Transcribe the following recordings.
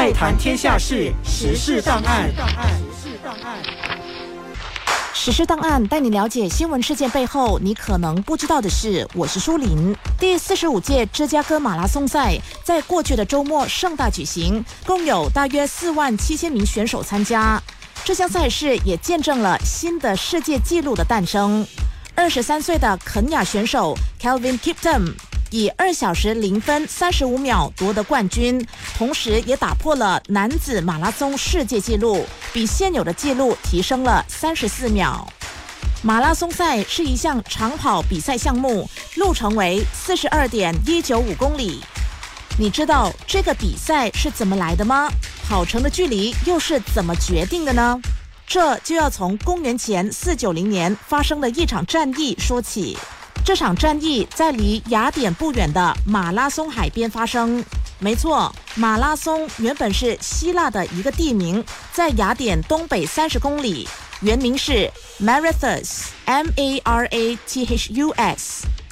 爱谈天下事，时事档案。时事档案带你了解新闻事件背后你可能不知道的事。我是舒林。第四十五届芝加哥马拉松赛在过去的周末盛大举行，共有大约四万七千名选手参加。这项赛事也见证了新的世界纪录的诞生。二十三岁的肯亚选手 Kelvin Kiptum。以二小时零分三十五秒夺得冠军，同时也打破了男子马拉松世界纪录，比现有的纪录提升了三十四秒。马拉松赛是一项长跑比赛项目，路程为四十二点一九五公里。你知道这个比赛是怎么来的吗？跑程的距离又是怎么决定的呢？这就要从公元前四九零年发生的一场战役说起。这场战役在离雅典不远的马拉松海边发生。没错，马拉松原本是希腊的一个地名，在雅典东北三十公里，原名是 Marathus，M-A-R-A-T-H-U-S。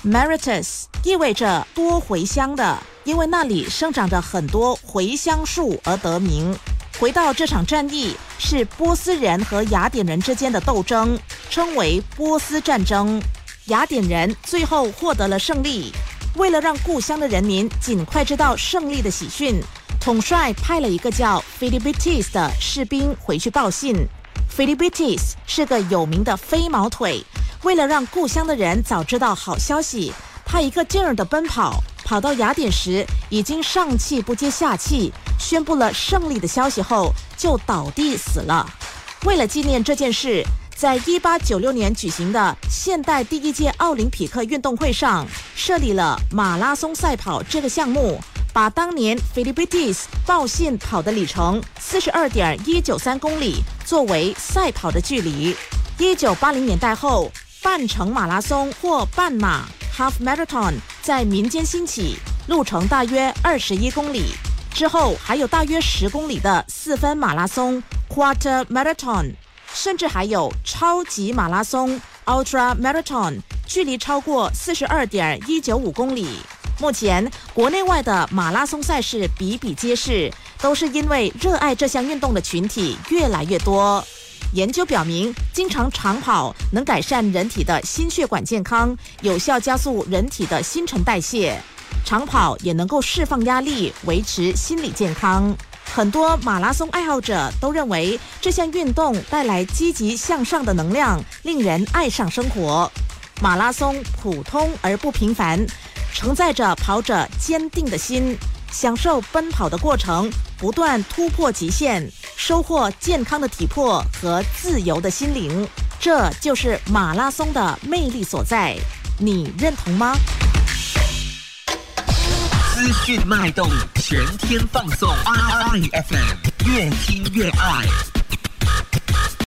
Marathus 意味着多茴香的，因为那里生长着很多茴香树而得名。回到这场战役，是波斯人和雅典人之间的斗争，称为波斯战争。雅典人最后获得了胜利。为了让故乡的人民尽快知道胜利的喜讯，统帅派了一个叫 Philippides 的士兵回去报信。Philippides 是个有名的飞毛腿。为了让故乡的人早知道好消息，他一个劲儿的奔跑，跑到雅典时已经上气不接下气，宣布了胜利的消息后就倒地死了。为了纪念这件事。在一八九六年举行的现代第一届奥林匹克运动会上，设立了马拉松赛跑这个项目，把当年 Philippides 报信跑的里程四十二点一九三公里作为赛跑的距离。一九八零年代后，半程马拉松或半马 （Half Marathon） 在民间兴起，路程大约二十一公里。之后还有大约十公里的四分马拉松 （Quarter Marathon）。甚至还有超级马拉松 （Ultra Marathon），距离超过四十二点一九五公里。目前国内外的马拉松赛事比比皆是，都是因为热爱这项运动的群体越来越多。研究表明，经常长跑能改善人体的心血管健康，有效加速人体的新陈代谢。长跑也能够释放压力，维持心理健康。很多马拉松爱好者都认为这项运动带来积极向上的能量，令人爱上生活。马拉松普通而不平凡，承载着跑者坚定的心，享受奔跑的过程，不断突破极限，收获健康的体魄和自由的心灵。这就是马拉松的魅力所在，你认同吗？资讯脉动，全天放送，I F M，越听越爱。